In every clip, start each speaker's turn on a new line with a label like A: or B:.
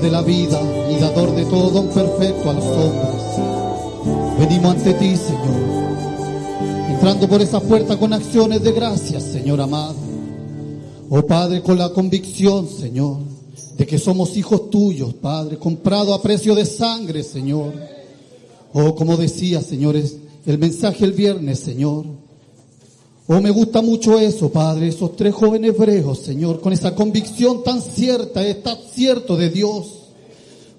A: de la vida y dador de todo don perfecto a los hombres. Venimos ante ti, Señor, entrando por esa puerta con acciones de gracias, Señor amado. Oh Padre, con la convicción, Señor, de que somos hijos tuyos, Padre, comprado a precio de sangre, Señor. Oh, como decía, señores, el mensaje el viernes, Señor. Oh, me gusta mucho eso, Padre, esos tres jóvenes hebreos, Señor, con esa convicción tan cierta, está cierto de Dios.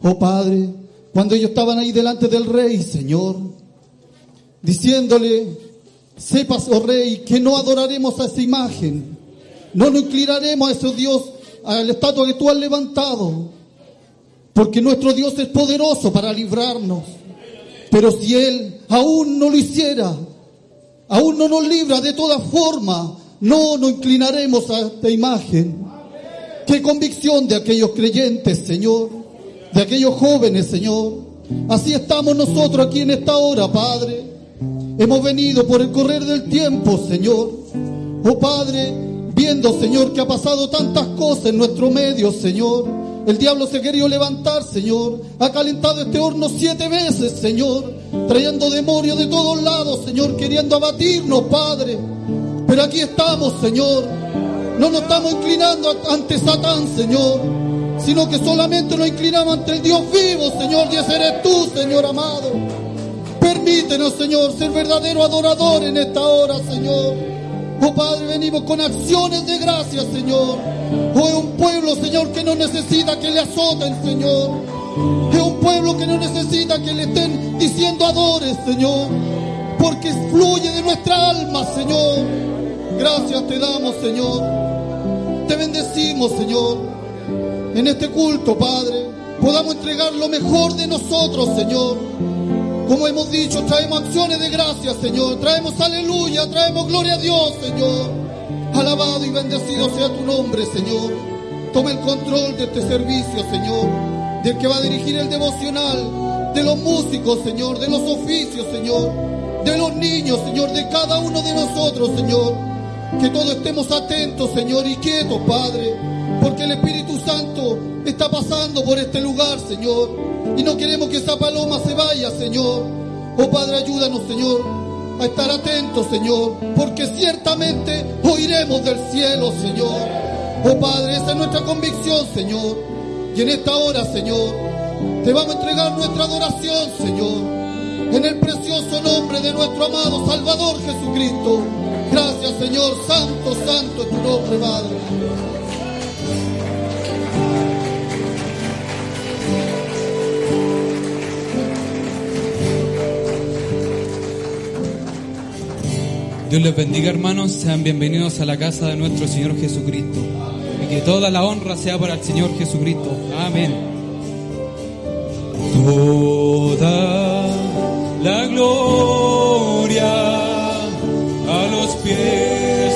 A: Oh, Padre, cuando ellos estaban ahí delante del rey, Señor, diciéndole, sepas, oh rey, que no adoraremos a esa imagen, no nos inclinaremos a ese Dios, a la estatua que tú has levantado, porque nuestro Dios es poderoso para librarnos. Pero si Él aún no lo hiciera, aún no nos libra de toda forma, no nos inclinaremos a esta imagen. Qué convicción de aquellos creyentes, Señor, de aquellos jóvenes, Señor. Así estamos nosotros aquí en esta hora, Padre. Hemos venido por el correr del tiempo, Señor. Oh Padre, viendo, Señor, que ha pasado tantas cosas en nuestro medio, Señor. El diablo se querido levantar, Señor. Ha calentado este horno siete veces, Señor. Trayendo demonios de todos lados, Señor. Queriendo abatirnos, Padre. Pero aquí estamos, Señor. No nos estamos inclinando ante Satán, Señor. Sino que solamente nos inclinamos ante el Dios vivo, Señor. Y ese eres tú, Señor amado. Permítenos, Señor, ser verdadero adorador en esta hora, Señor. Oh Padre, venimos con acciones de gracia, Señor. Oh, es un pueblo, Señor, que no necesita que le azoten, Señor. Es un pueblo que no necesita que le estén diciendo adores, Señor. Porque fluye de nuestra alma, Señor. Gracias te damos, Señor. Te bendecimos, Señor. En este culto, Padre, podamos entregar lo mejor de nosotros, Señor. Como hemos dicho, traemos acciones de gracia, Señor. Traemos aleluya, traemos gloria a Dios, Señor. Alabado y bendecido sea tu nombre, Señor. Toma el control de este servicio, Señor. Del que va a dirigir el devocional. De los músicos, Señor. De los oficios, Señor. De los niños, Señor. De cada uno de nosotros, Señor. Que todos estemos atentos, Señor, y quietos, Padre. Porque el Espíritu Santo está pasando por este lugar, Señor. Y no queremos que esa paloma se vaya, Señor. Oh Padre, ayúdanos, Señor, a estar atentos, Señor. Porque ciertamente oiremos del cielo, Señor. Oh Padre, esa es nuestra convicción, Señor. Y en esta hora, Señor, te vamos a entregar nuestra adoración, Señor. En el precioso nombre de nuestro amado Salvador Jesucristo. Gracias, Señor. Santo, santo es tu nombre, Padre.
B: Dios les bendiga hermanos, sean bienvenidos a la casa de nuestro Señor Jesucristo. Y que toda la honra sea para el Señor Jesucristo. Amén. Toda la gloria a los pies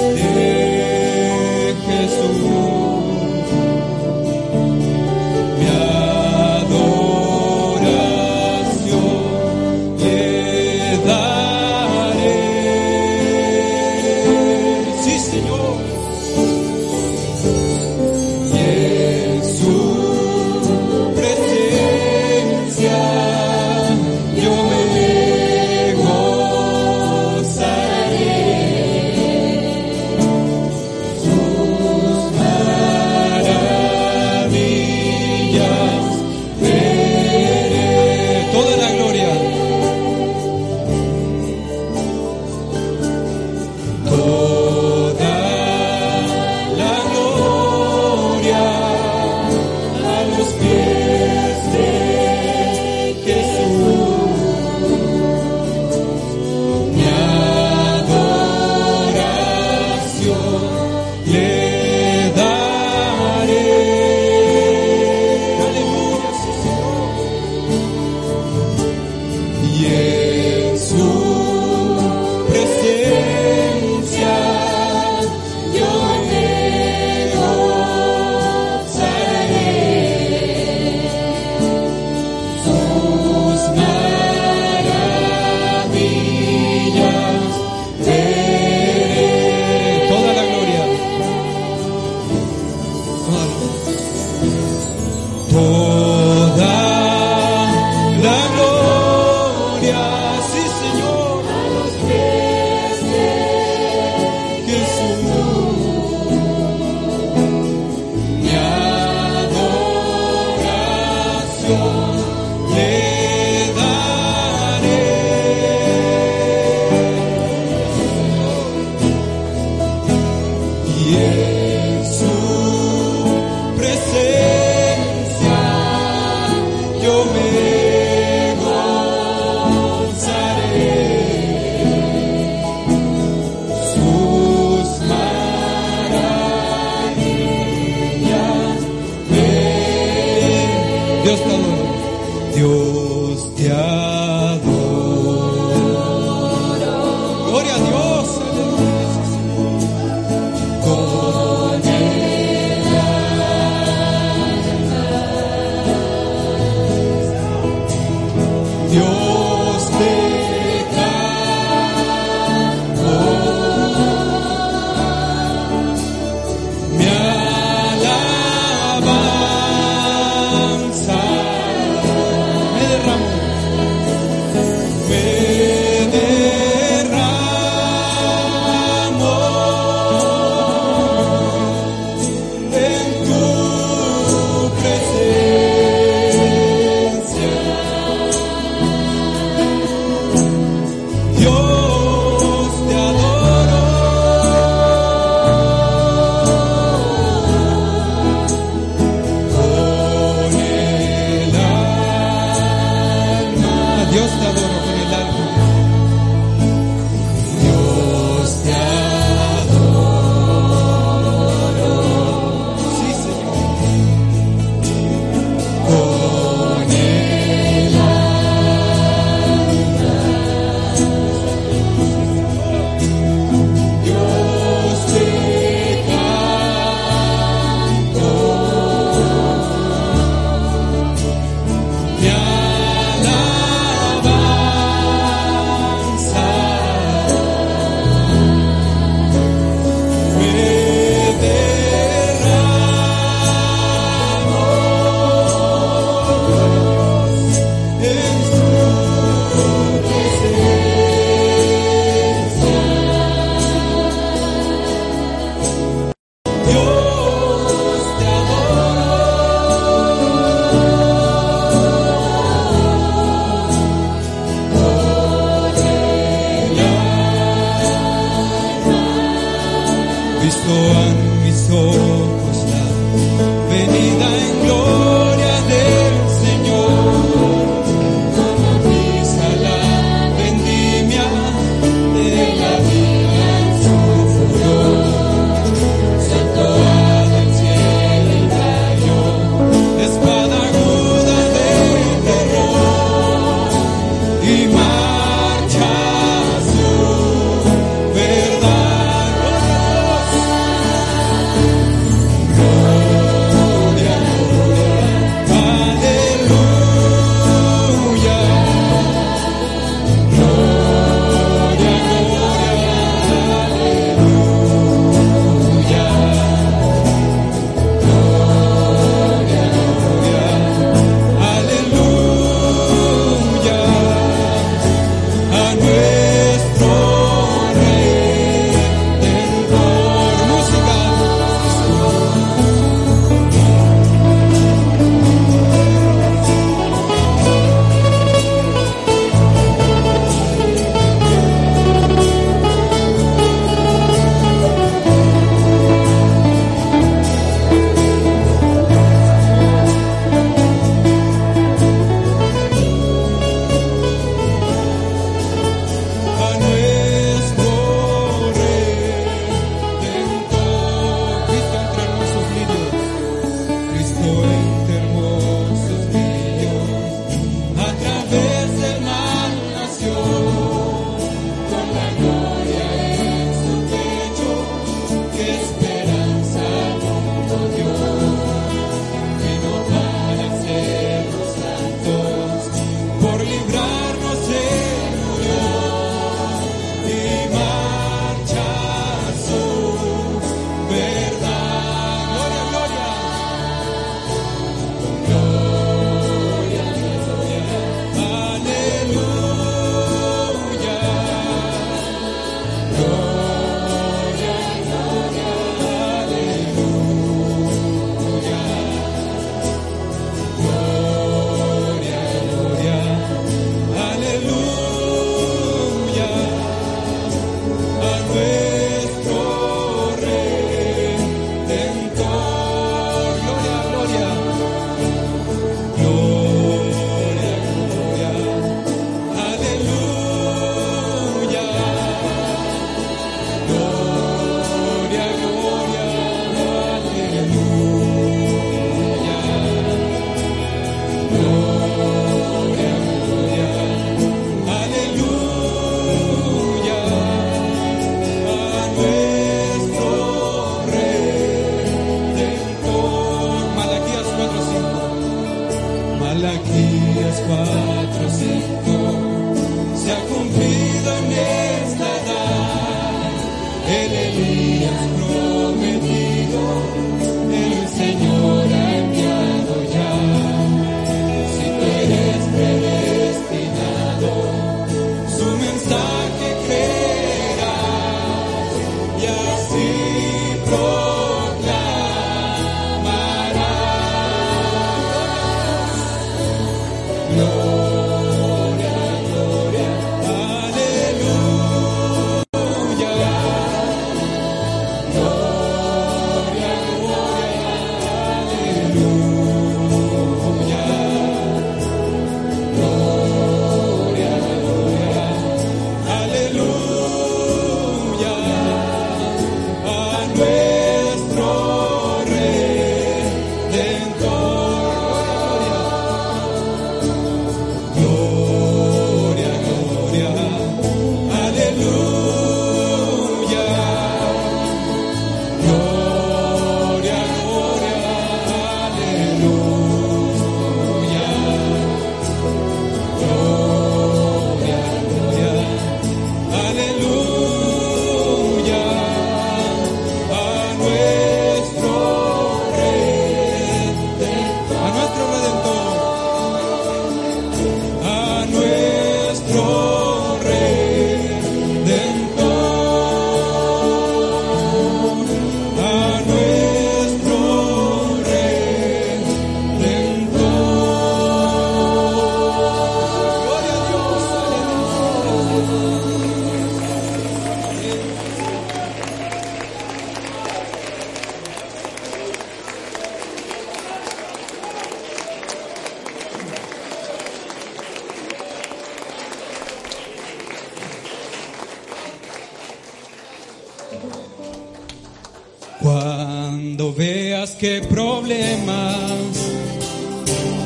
B: que problemas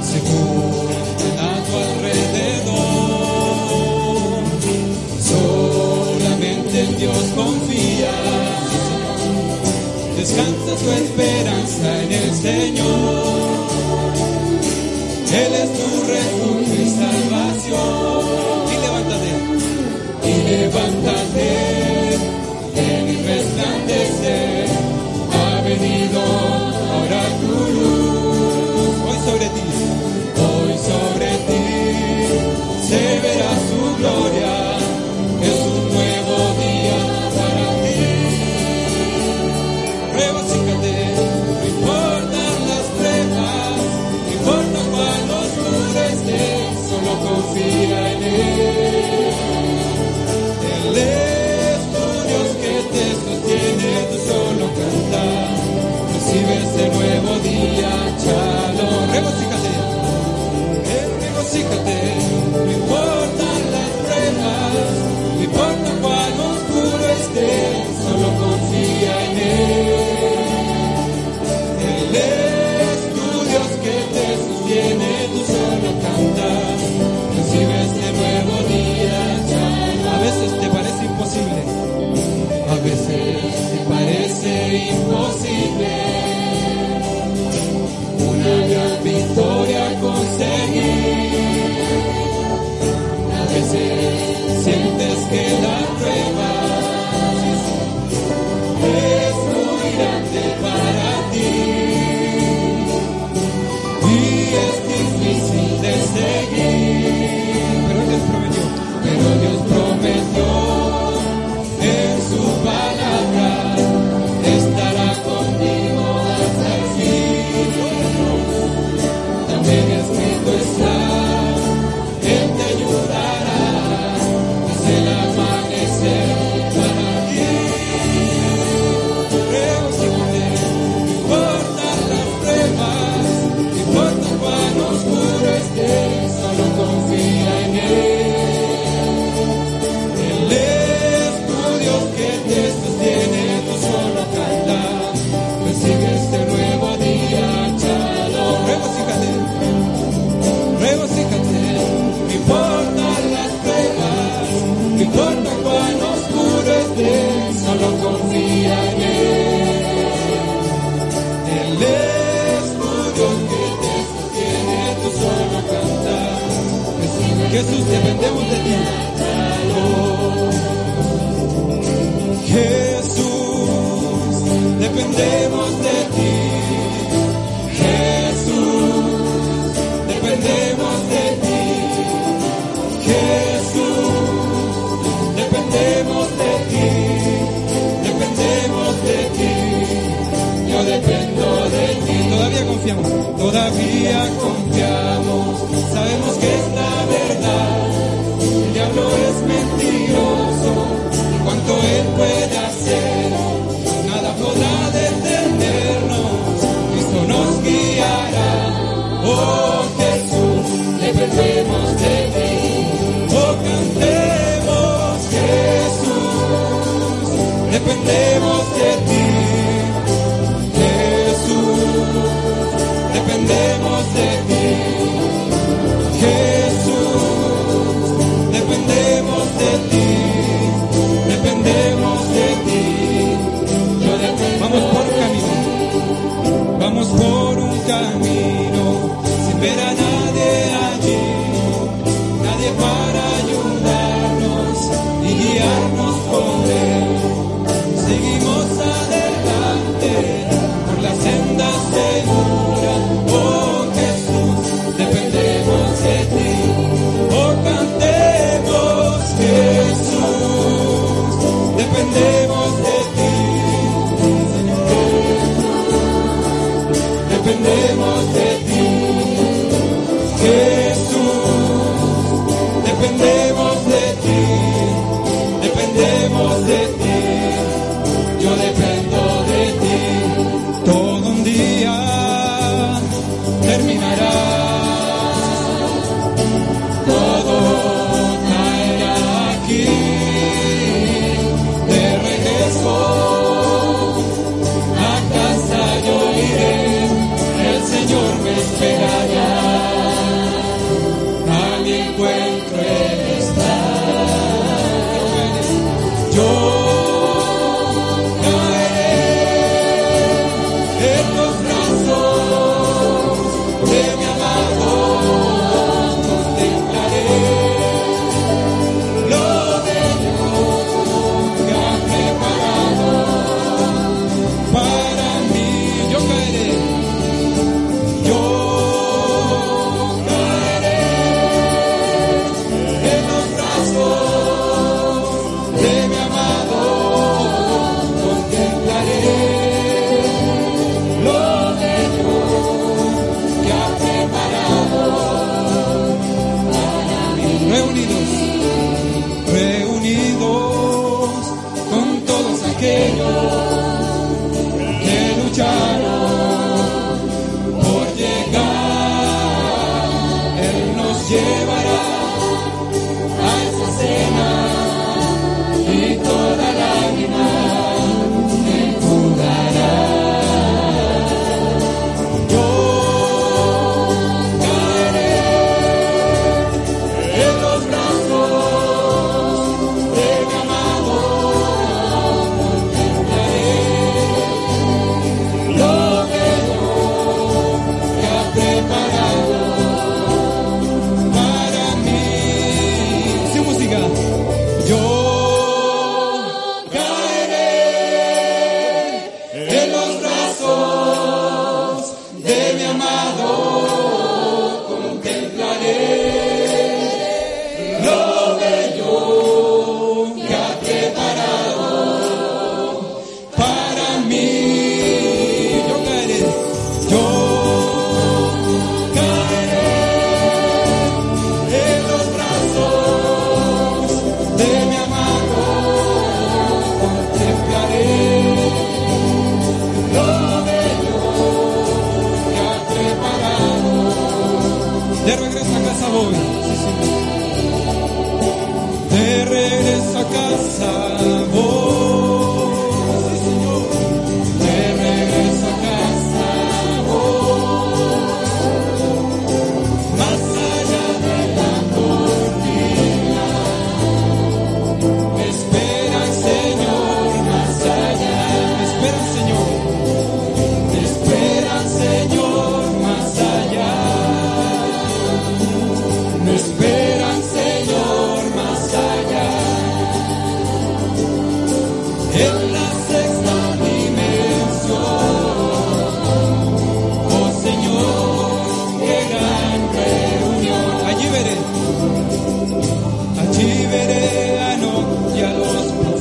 B: se ponen a tu alrededor. Solamente en Dios confía, descansa tu esperanza.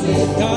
B: God.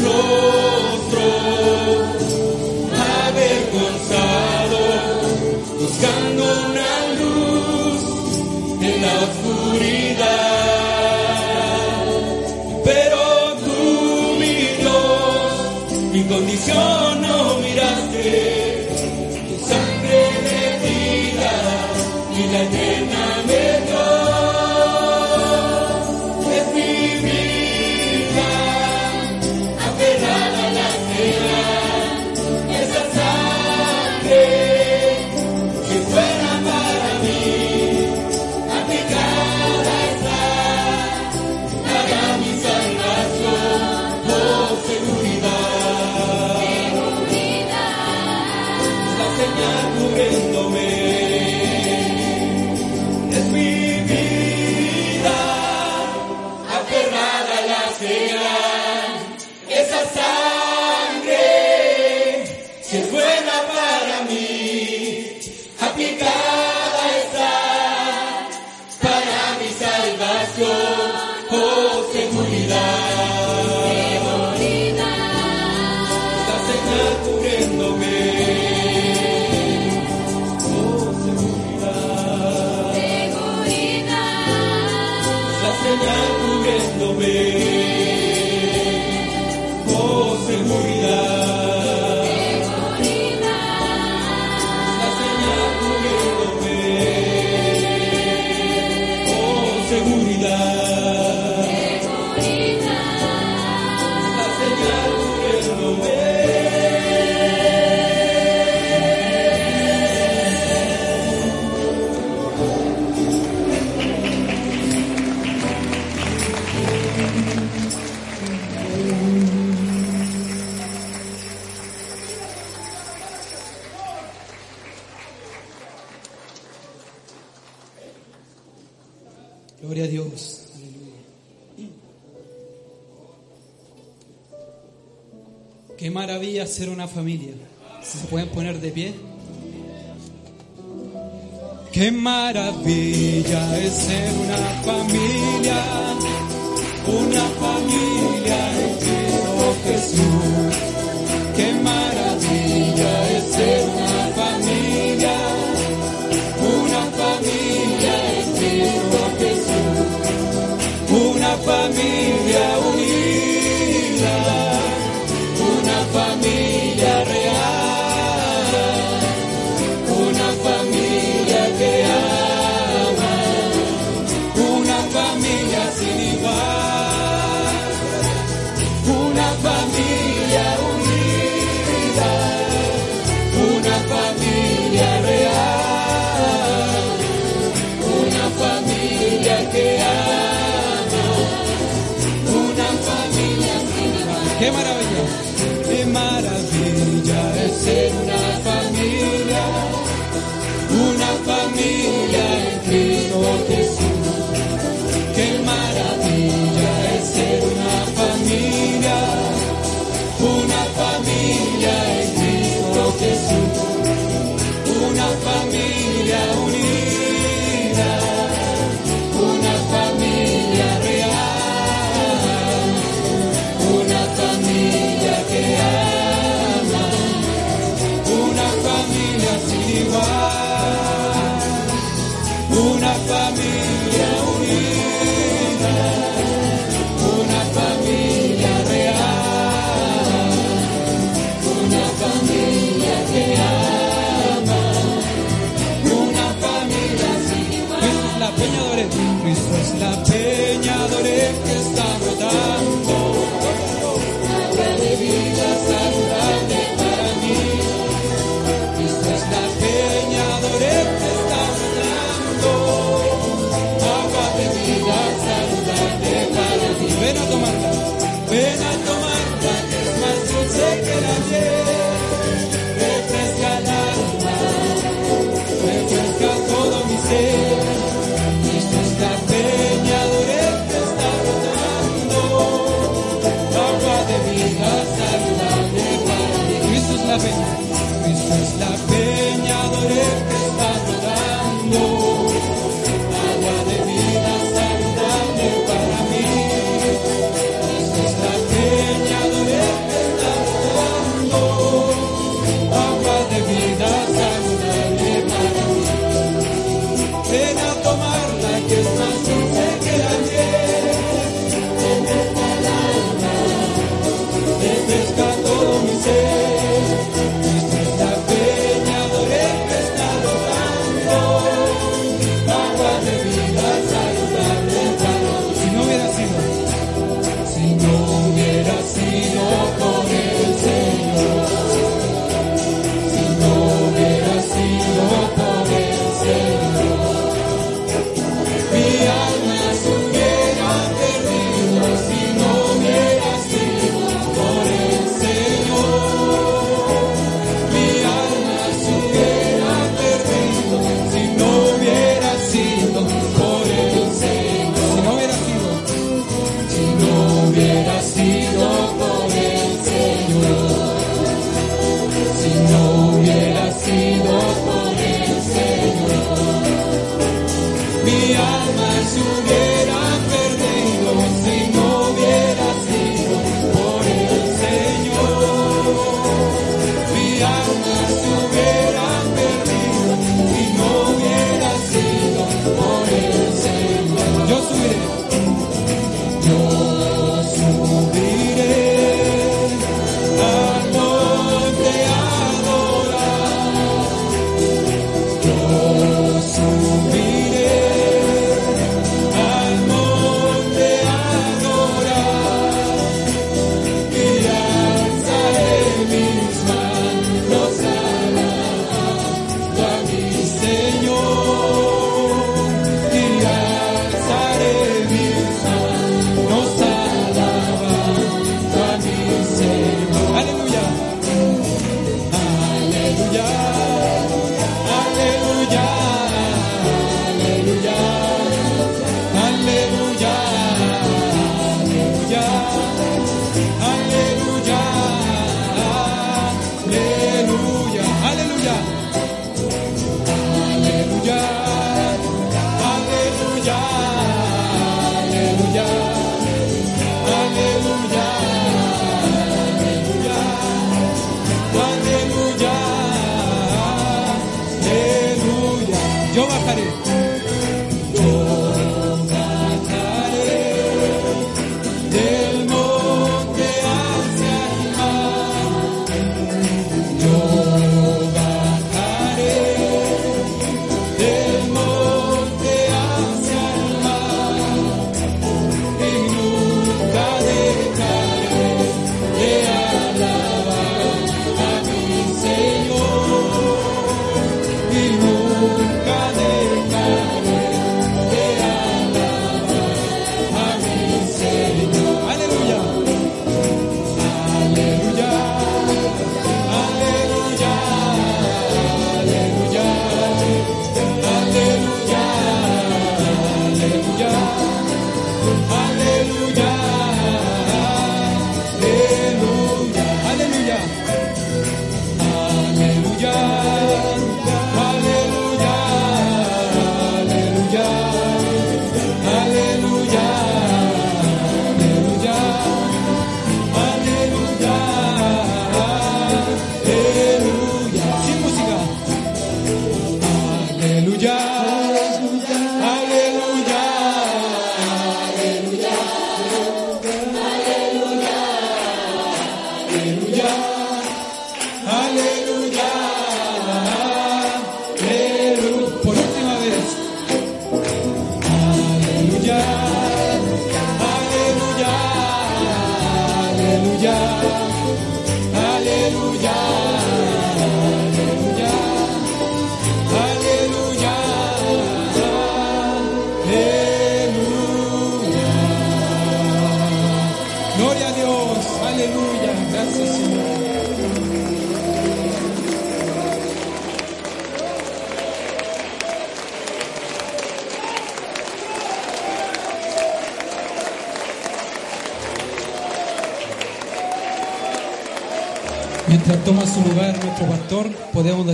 B: Lord. Gloria a Dios. Aleluya. Qué maravilla ser una familia. Si se pueden poner de pie. Qué maravilla es ser una familia una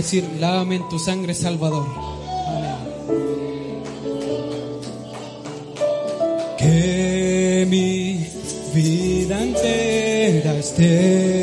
C: decir, lávame en tu sangre, Salvador.
B: Que mi vida entera esté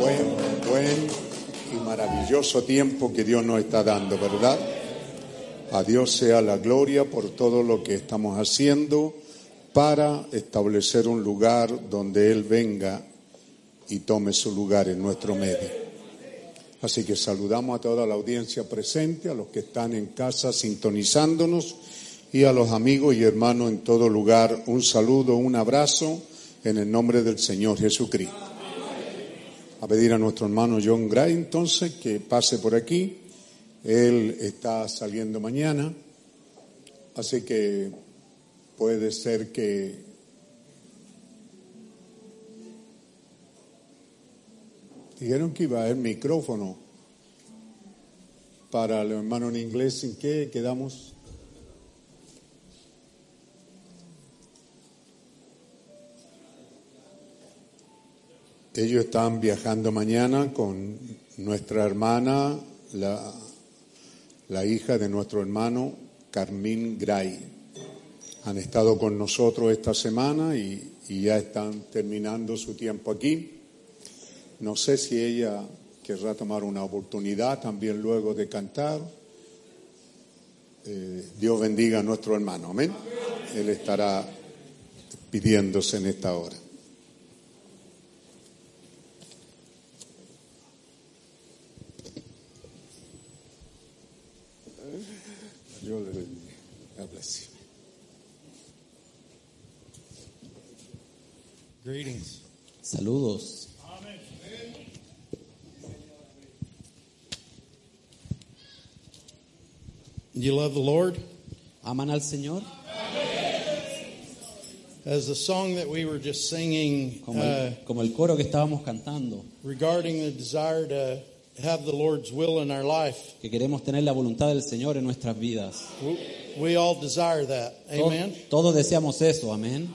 D: Buen, buen y maravilloso tiempo que Dios nos está dando, ¿verdad? A Dios sea la gloria por todo lo que estamos haciendo para establecer un lugar donde Él venga y tome su lugar en nuestro medio. Así que saludamos a toda la audiencia presente, a los que están en casa sintonizándonos y a los amigos y hermanos en todo lugar. Un saludo, un abrazo en el nombre del Señor Jesucristo. A pedir a nuestro hermano John Gray entonces que pase por aquí. Él está saliendo mañana, así que puede ser que dijeron que iba a haber micrófono para los hermanos en inglés. ¿En qué quedamos? Ellos están viajando mañana con nuestra hermana, la, hija de nuestro hermano Carmín Gray. Han estado con nosotros esta semana y, y ya están terminando su tiempo aquí. No sé si ella querrá tomar una oportunidad también luego de cantar. Eh, Dios bendiga a nuestro hermano, amén. Él estará pidiéndose en esta hora. Dios le bendiga. God bless you.
E: Greetings.
B: Saludos.
E: You love the Lord?
B: ¿Aman al Señor?
E: As the song that we were just singing
B: Como
E: uh,
B: el, como el coro que estábamos cantando,
E: regarding the desire to have the Lord's will in our life,
B: que queremos tener la voluntad del Señor en nuestras vidas.
E: we, we all desire that.
B: To-
E: Amen?
B: Todos deseamos eso, amén.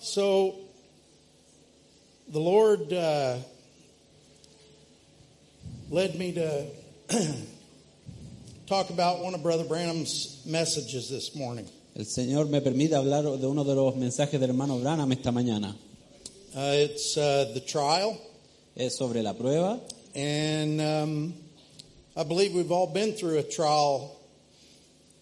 E: So, the Lord uh, led me to talk about one of Brother Branham's messages this morning.
B: El Señor me permite hablar de uno de los mensajes del hermano Branham esta mañana.
E: Uh, it's uh, the trial,
B: Es sobre la prueba.
E: and um, I believe we've all been through a trial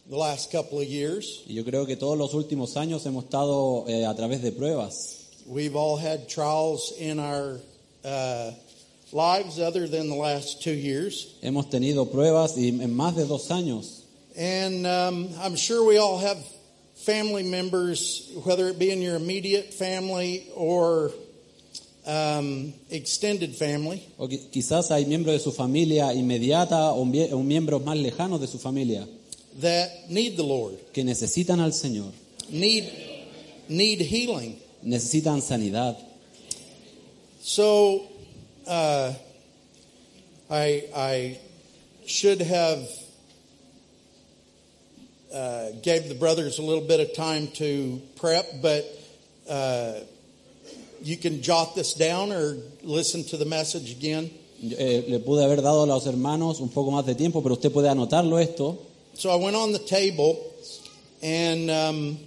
E: the last couple of years.
B: Y yo creo que todos los últimos años hemos estado eh, a través de pruebas.
E: We've all had trials in our uh, lives other than the last two years.
B: Hemos tenido pruebas y en más de dos años.
E: And um, I'm sure we all have family members, whether it be in your immediate family or um, extended family,
B: O quizás hay miembros de su familia inmediata o, o miembros más lejanos de su familia
E: that need the Lord,
B: que necesitan al Señor,
E: need need healing.
B: necesitan sanidad.
E: So uh, I I should have uh, gave the brothers a little bit of time to prep, but uh, you can jot this down or listen to the message again.
B: Eh, le pude haber dado a los hermanos un poco más de tiempo, pero usted puede anotarlo esto.
E: So I went on the table, and um,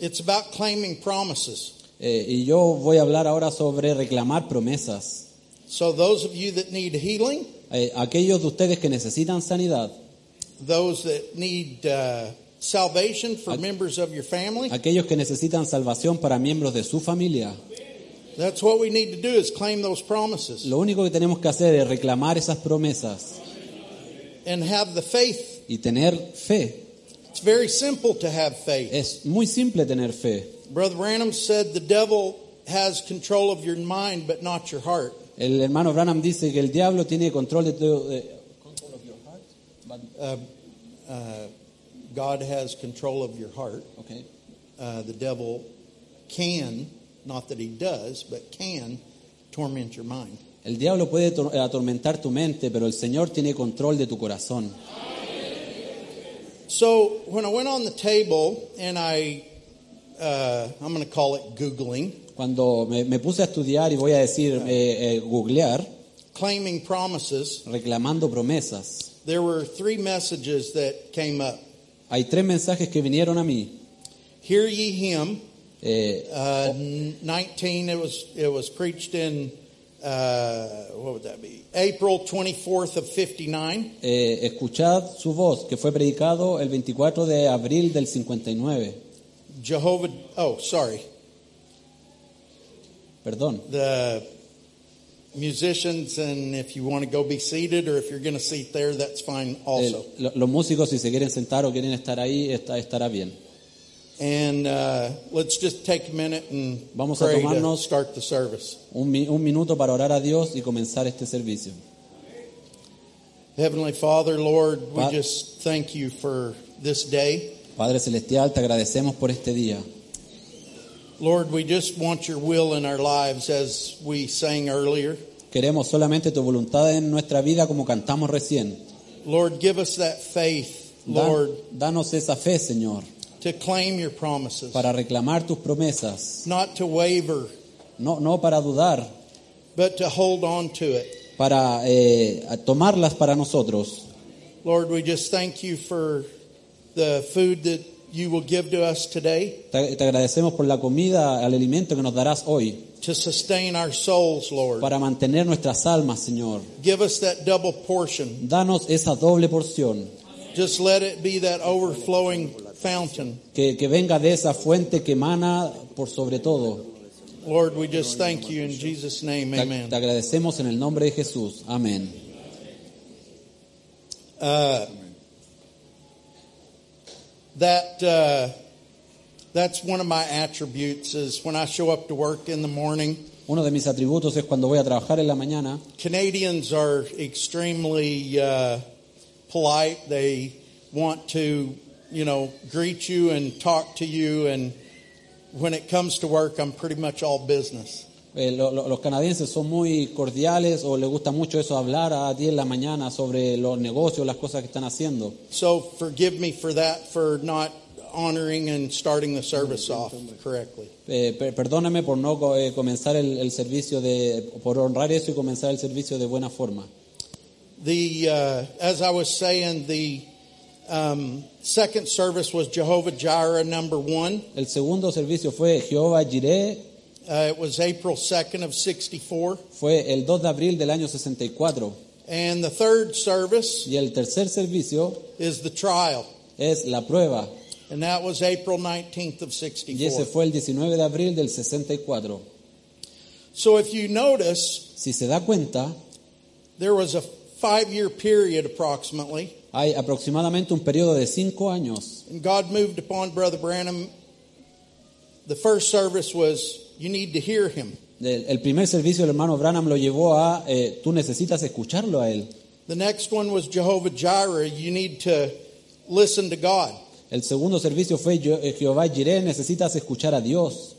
E: it's about claiming promises.
B: Eh, y yo voy a hablar ahora sobre reclamar promesas.
E: So those of you that need healing,
B: Eh, aquellos de ustedes que necesitan sanidad,
E: those that need uh, salvation for members of your family,
B: aquellos que necesitan salvación para miembros de su familia,
E: that's what we need to do is claim those promises
B: lo único que tenemos que hacer es reclamar esas promesas
E: and have the faith.
B: y tener fe.
E: It's very simple to have faith.
B: Es muy simple tener fe.
E: Brother Branham said the devil has control of your mind, but not your heart.
B: El hermano Branham dice que el diablo tiene control de tu... de-
E: Uh, uh, God has control of your heart.
B: ok.
E: Uh, the devil can, not that he does, but can torment your mind.
B: El diablo puede tor- atormentar tu mente, pero el Señor tiene control de tu corazón.
E: So when I went on the table and I, uh, I'm going to call it Googling,
B: Cuando me, me puse a estudiar y voy a decir eh, eh, googlear,
E: claiming promises,
B: reclamando promesas,
E: there were three messages that came up.
B: hay tres mensajes que vinieron a mí.
E: Hear ye him,
B: Eh,
E: uh, 19, it was, it was preached in, uh, what would that be? April 24th of 59.
B: eh, escuchad su voz, que fue predicado el 24 de abril del 59.
E: Jehovah, oh, sorry.
B: Perdón.
E: The musicians, and if you want to go be seated or if you're going to seat there, that's fine also.
B: El- lo- los músicos, si se quieren sentar o quieren estar ahí, está- estará bien.
E: And uh, let's just take a minute and
B: Vamos a
E: pray to
B: tomarnos-
E: start the service.
B: Un, mi- un minuto para orar a Dios y comenzar este servicio.
E: Heavenly Father, Lord, we
B: Pa-
E: just thank you for this day.
B: Padre Celestial, te agradecemos por este día.
E: Lord, we just want your will in our lives as we sang earlier.
B: Queremos solamente tu voluntad en nuestra vida como cantamos recién.
E: Lord, give us that faith,
B: Da-
E: Lord,
B: danos esa fe, Señor,
E: to claim your promises,
B: para reclamar tus promesas.
E: not to waver,
B: No, no para dudar,
E: but to hold on to it.
B: para eh, tomarlas para nosotros.
E: Lord, we just thank you for the food that you will give to us today
B: Te, te agradecemos por la comida, el alimento que nos darás hoy,
E: to sustain our souls, Lord.
B: para mantener nuestras almas, Señor.
E: Give us that double portion.
B: Danos esa doble porción,
E: Just let it be that overflowing fountain.
B: que, que venga de esa fuente que emana por sobre todo.
E: Lord, we just thank you in Jesus' name. Amen.
B: te agradecemos en el nombre de Jesús. Amén.
E: Uh, that uh, that's one of my attributes is when I show up to work in the morning.
B: Uno de mis atributos es cuando voy a trabajar en la mañana.
E: Canadians are extremely uh, polite. They want to, you know, greet you and talk to you. And when it comes to work, I'm pretty much all business.
B: Eh, lo- lo- los canadienses son muy cordiales o les gusta mucho eso hablar a ti en la mañana sobre los negocios, las cosas que están haciendo.
E: So forgive me for that, for not honoring and starting the service off correctly.
B: Eh, per- perdóname por no eh, comenzar el, el servicio de, por honrar eso y comenzar el servicio de buena forma.
E: The uh, as I was saying, the um, second service was Jehovah Jireh number one.
B: El segundo servicio fue Jehová Jireh,
E: Uh, it was April second of sixty four,
B: fue el 2 de abril del año 64.
E: and the third service
B: Y el tercer servicio
E: is the trial,
B: es la prueba.
E: and that was April nineteenth of sixty
B: Y ese fue el 19 de abril del 64.
E: So if you notice,
B: Si se da cuenta,
E: there was a five year period approximately,
B: hay aproximadamente un periodo de cinco años
E: and God moved upon Brother Branham. The first service was you need to hear him.
B: El, el primer servicio el hermano Branham lo llevó a, eh, tú necesitas escucharlo a él.
E: The next one was Jehovah Jireh. You need to listen to God.
B: El segundo servicio fue eh, Jehová Jireh, necesitas escuchar a Dios.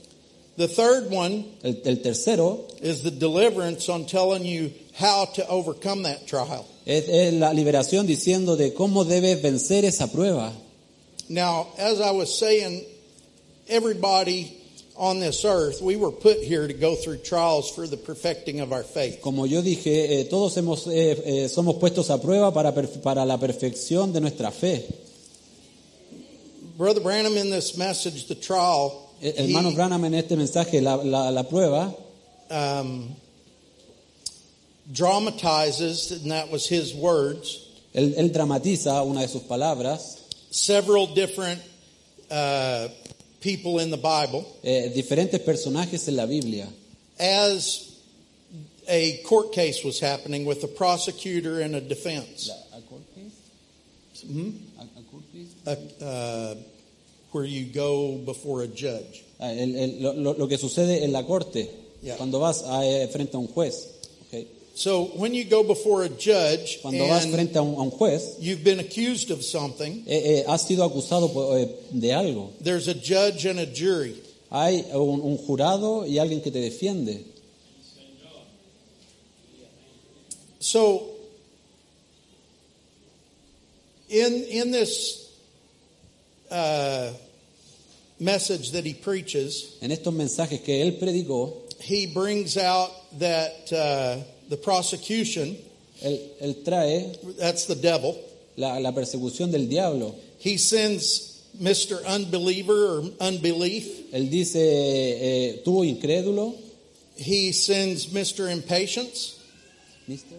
E: The third one
B: El, el tercero
E: is the deliverance on telling you how to overcome that trial.
B: es, es la liberación diciendo de cómo debes vencer esa prueba.
E: Now, as I was saying, everybody on this earth, we were put here to go through trials for the perfecting of our faith.
B: Como yo dije, eh, todos hemos, eh, eh, somos puestos a prueba para, para la perfección de nuestra fe.
E: Brother Branham, in this message, the trial,
B: hermano
E: he,
B: Branham en este mensaje, la, la- la prueba,
E: um, dramatizes, and that was his words,
B: él, él dramatiza una de sus palabras,
E: several different uh, people in the Bible
B: eh, diferentes personajes en la Biblia.
E: as a court case was happening with a prosecutor and a defense, uh, uh, where you go before a judge.
B: Ah, el- el- lo, lo- lo que sucede en la corte,
E: Yeah.
B: cuando vas a, eh, frente a un juez.
E: So when you go before a judge
B: Cuando vas
E: and
B: frente a un, a un juez,
E: you've been accused of something,
B: eh, eh, has sido acusado por, eh, de algo.
E: there's a judge and a jury.
B: Hay un, un jurado y alguien que te defiende.
E: So in in this uh, message that he preaches,
B: En estos mensajes que él predicó,
E: he brings out that uh, the prosecution,
B: él, él trae
E: that's the devil,
B: la, la persecución del diablo.
E: he sends Mr. Unbeliever or unbelief,
B: Él dice, eh, tú incrédulo,
E: he sends Mr. Impatience,
B: ¿Mister?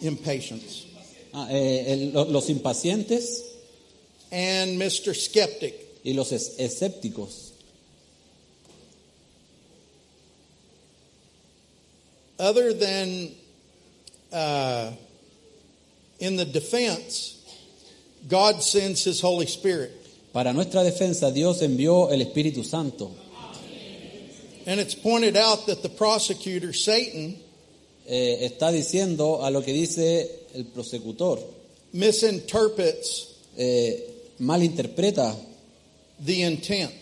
E: impatience,
B: Ah, eh, el- los impacientes
E: and Mr. Skeptic.
B: y los es- escépticos.
E: Other than uh, in the defense, God sends his Holy Spirit.
B: Para nuestra defensa, Dios envió el Espíritu Santo.
E: And it's pointed out that the prosecutor, Satan,
B: Eh, está diciendo a lo que dice el prosecutor,
E: misinterprets
B: eh, malinterpreta
E: the intent.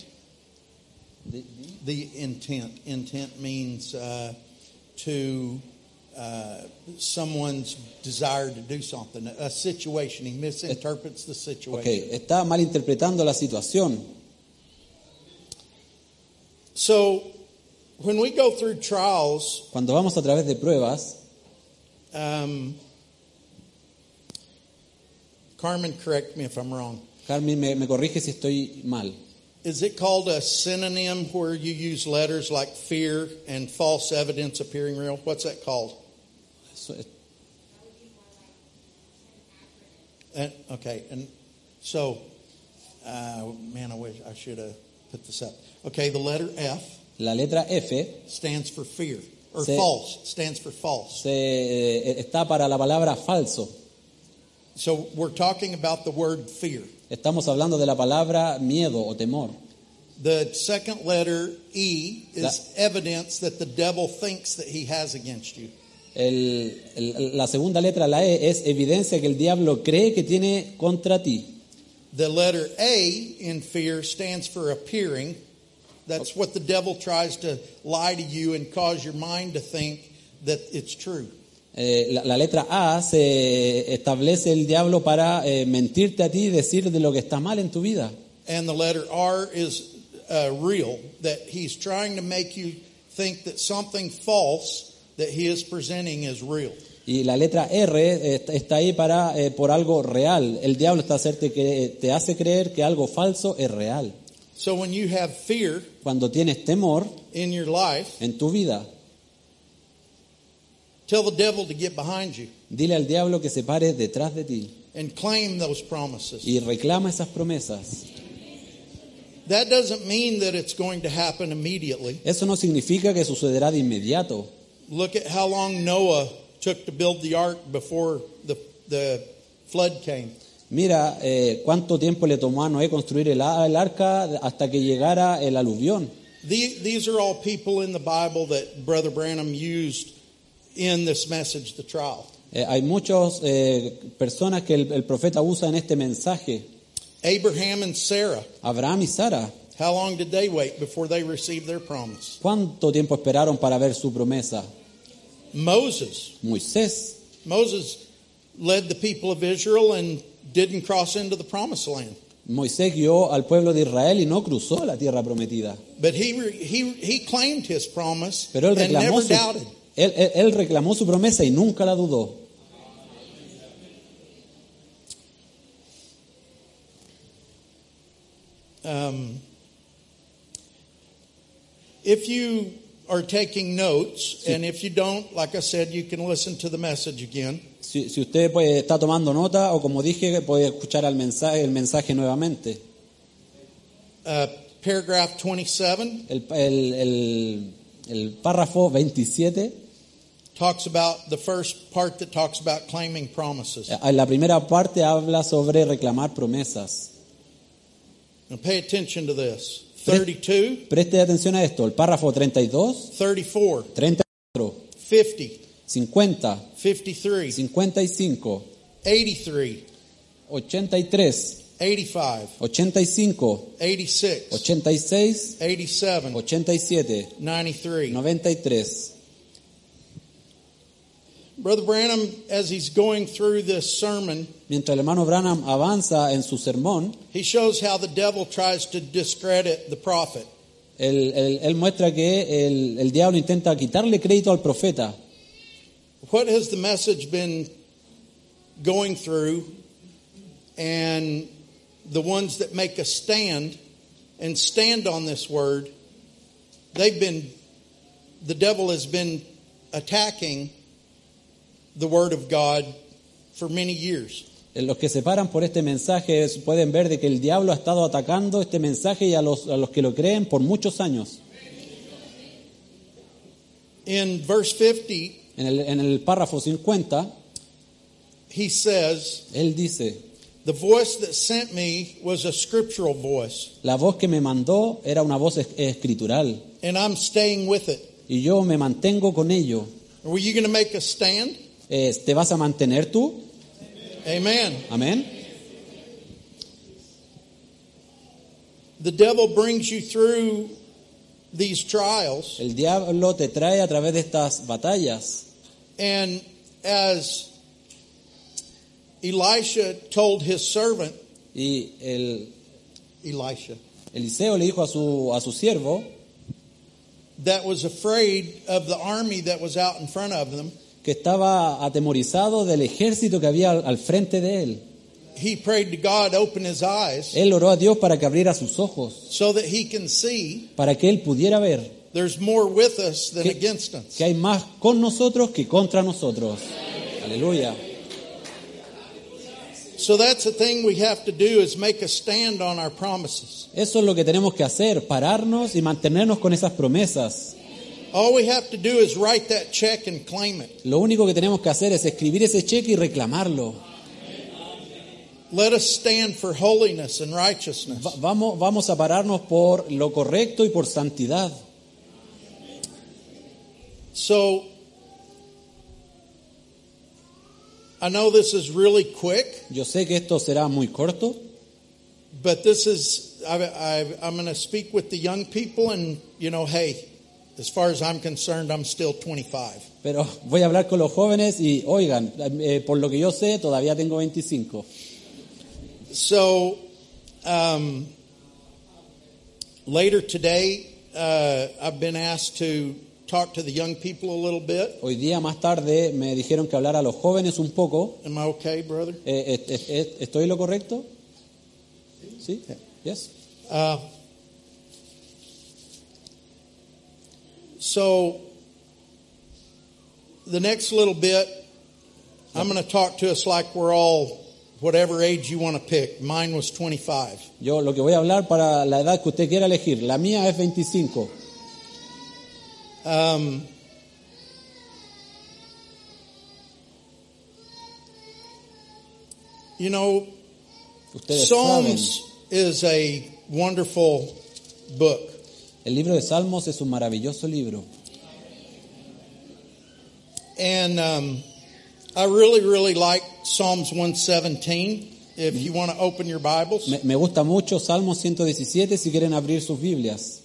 E: The intent. Intent means uh, to uh, someone's desire to do something, a situation. He misinterprets the situation.
B: ok, está malinterpretando la situación.
E: So when we go through trials,
B: Cuando vamos a través de pruebas,
E: um, Carmen, correct me if I'm wrong.
B: Carmen me, me corrige si estoy mal.
E: Is it called a synonym where you use letters like fear and false evidence appearing real? What's that called? And, okay, and so, uh, man, I wish I should have put this up. Okay, the letter F
B: la letra F
E: stands for fear, or
B: Sí.
E: false stands for false.
B: se, eh, está para la palabra falso.
E: So we're talking about the word fear.
B: Estamos hablando de la palabra miedo o temor.
E: The second letter E is
B: La-
E: evidence that the devil thinks that he has against you.
B: El- el- la segunda letra, la E, es evidencia que el diablo cree que tiene contra ti.
E: The letter A in fear stands for appearing. That's what the devil tries to lie to you and cause your mind to think that it's true.
B: Eh, la, la letra A se establece el diablo para eh, mentirte a ti y decir de lo que está mal en tu vida.
E: And the letter R is uh, real, that he's trying to make you think that something false that he is presenting is real.
B: Y la letra R está ahí para eh, por algo real. El diablo está hacerte que te hace creer que algo falso es real.
E: So when you have fear
B: Cuando tienes temor
E: in your life,
B: en tu vida,
E: tell the devil to get behind you
B: dile al diablo que se pare detrás de ti
E: and claim those promises.
B: y reclama esas promesas.
E: That doesn't mean that it's going to happen immediately.
B: Eso no significa que sucederá de inmediato.
E: Look at how long Noah took to build the ark before the, the flood came.
B: Mira eh, cuánto tiempo le tomó a Noé construir el, a- el arca hasta que llegara el aluvión.
E: The- These are all people in the Bible that Brother Branham used in this message, the trial.
B: Eh, hay muchas personas que el, el profeta usa en este mensaje.
E: Abraham and Sarah,
B: Abraham y Sara,
E: how long did they wait before they received their promise?
B: ¿cuánto tiempo esperaron para ver su promesa?
E: Moses.
B: Moisés.
E: Moses led the people of Israel and didn't cross into the promised land.
B: Moisés guió al pueblo de Israel y no cruzó la tierra prometida.
E: But he, re- he, he claimed his promise
B: Pero él
E: and
B: reclamó,
E: never
B: su,
E: doubted.
B: Él, él- él reclamó su promesa y nunca la dudó.
E: Um, if you are taking notes, and if you don't, like I said, you can listen to the message again.
B: Si, si usted pues, está tomando nota o como dije, puede escuchar el mensaje, el mensaje nuevamente.
E: Uh, paragraph 27
B: El, el- el- el párrafo 27,
E: talks about the first part that talks about claiming promises.
B: en la primera parte habla sobre reclamar promesas.
E: Now pay attention to this. 32,
B: Preste atención a esto, el párrafo 32,
E: 34,
B: 34,
E: 50,
B: 50,
E: 53,
B: 55,
E: 83,
B: 83,
E: 85,
B: 85,
E: 86,
B: 86,
E: 87,
B: 87,
E: 93.
B: 93.
E: Brother Branham, as he's going through this sermon,
B: Mientras el hermano Branham avanza en su sermón,
E: he shows how the devil tries to discredit the prophet.
B: él, él- él muestra que el, el diablo intenta quitarle crédito al profeta.
E: What has the message been going through? And the ones that make a stand and stand on this word, they've been, the devil has been attacking the word of God for many years.
B: Los que se paran por este mensaje pueden ver de que el diablo ha estado atacando este mensaje y a los, a los que lo creen por muchos años.
E: In verse 50,
B: En el, en el párrafo 50,
E: he says,
B: él dice,
E: The voice that sent me was a scriptural voice,
B: la voz que me mandó era una voz es- escritural
E: and I'm staying with it.
B: y yo me mantengo con ello.
E: Were you going to make a stand?
B: Eh, ¿Te vas a mantener tú?
E: Amen.
B: Amén.
E: The devil brings you through these trials,
B: El diablo te trae a través de estas batallas.
E: and as Elisha told his servant,
B: Y el,
E: Elisha,
B: Eliseo le dijo a su, a su siervo,
E: that was afraid of the army that was out in front of them,
B: que estaba atemorizado del ejército que había al, al frente de él.
E: he prayed to God, open his eyes,
B: Él oró a Dios para que abriera sus ojos,
E: so that he can see
B: para que él pudiera ver
E: there's more with us than
B: que,
E: against us.
B: que hay más con nosotros que contra nosotros. Aleluya.
E: So that's the thing we have to do is make a stand on our promises.
B: Eso es lo que tenemos que hacer, pararnos y mantenernos con esas promesas.
E: All we have to do is write that check and claim it.
B: Lo único que tenemos que hacer es escribir ese cheque y reclamarlo.
E: Let us stand for holiness and righteousness.
B: Va- vamos, vamos a pararnos por lo correcto y por santidad.
E: So I know this is really quick,
B: Yo sé que esto será muy corto,
E: but this is I, I, I'm going to speak with the young people, and you know, hey, as far as I'm concerned, I'm still 25.
B: pero voy a hablar con los jóvenes y oigan, eh, por lo que yo sé, todavía tengo 25.
E: So um, later today, uh, I've been asked to talk to the young people a little bit.
B: Hoy día más tarde me dijeron que hablara a los jóvenes un poco.
E: Am I okay, brother?
B: Eh, eh, eh, eh, ¿Estoy lo correcto? ¿Sí? Yes.
E: Uh, so, the next little bit, I'm going to talk to us like we're all whatever age you want to pick. Mine was 25.
B: Yo lo que voy a hablar para la edad que usted quiera elegir. La mía es 25.
E: Um, you know,
B: Ustedes saben,
E: Psalms is a wonderful book.
B: El libro de Salmos es un maravilloso libro.
E: And um, I really, really like Psalms 117. If you want to open your Bibles,
B: Me, me gusta mucho Salmos 117 si quieren abrir sus Biblias.